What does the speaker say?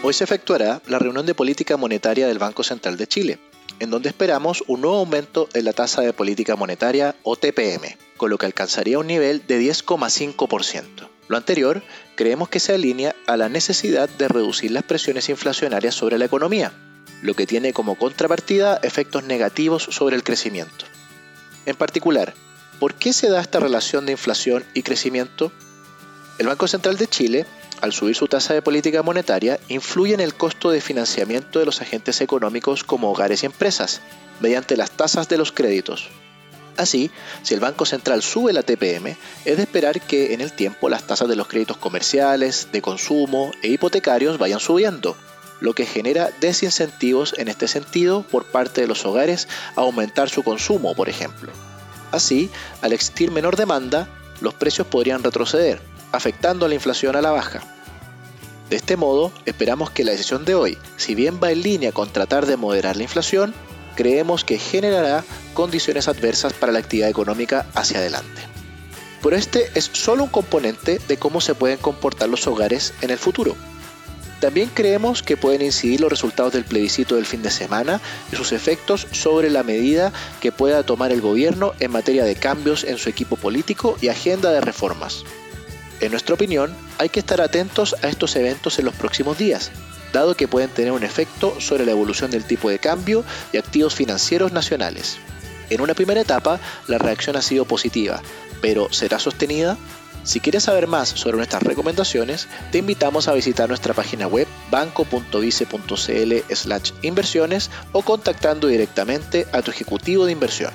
Hoy se efectuará la reunión de política monetaria del Banco Central de Chile, en donde esperamos un nuevo aumento en la tasa de política monetaria o TPM, con lo que alcanzaría un nivel de 10,5%. Lo anterior creemos que se alinea a la necesidad de reducir las presiones inflacionarias sobre la economía, lo que tiene como contrapartida efectos negativos sobre el crecimiento. En particular, ¿por qué se da esta relación de inflación y crecimiento? El Banco Central de Chile al subir su tasa de política monetaria, influye en el costo de financiamiento de los agentes económicos como hogares y empresas, mediante las tasas de los créditos. Así, si el Banco Central sube la TPM, es de esperar que en el tiempo las tasas de los créditos comerciales, de consumo e hipotecarios vayan subiendo, lo que genera desincentivos en este sentido por parte de los hogares a aumentar su consumo, por ejemplo. Así, al existir menor demanda, los precios podrían retroceder, afectando a la inflación a la baja. De este modo, esperamos que la decisión de hoy, si bien va en línea con tratar de moderar la inflación, creemos que generará condiciones adversas para la actividad económica hacia adelante. Pero este es solo un componente de cómo se pueden comportar los hogares en el futuro. También creemos que pueden incidir los resultados del plebiscito del fin de semana y sus efectos sobre la medida que pueda tomar el gobierno en materia de cambios en su equipo político y agenda de reformas. En nuestra opinión, hay que estar atentos a estos eventos en los próximos días, dado que pueden tener un efecto sobre la evolución del tipo de cambio y activos financieros nacionales. En una primera etapa, la reacción ha sido positiva, pero ¿será sostenida? Si quieres saber más sobre nuestras recomendaciones, te invitamos a visitar nuestra página web banco.vice.cl/inversiones o contactando directamente a tu ejecutivo de inversión.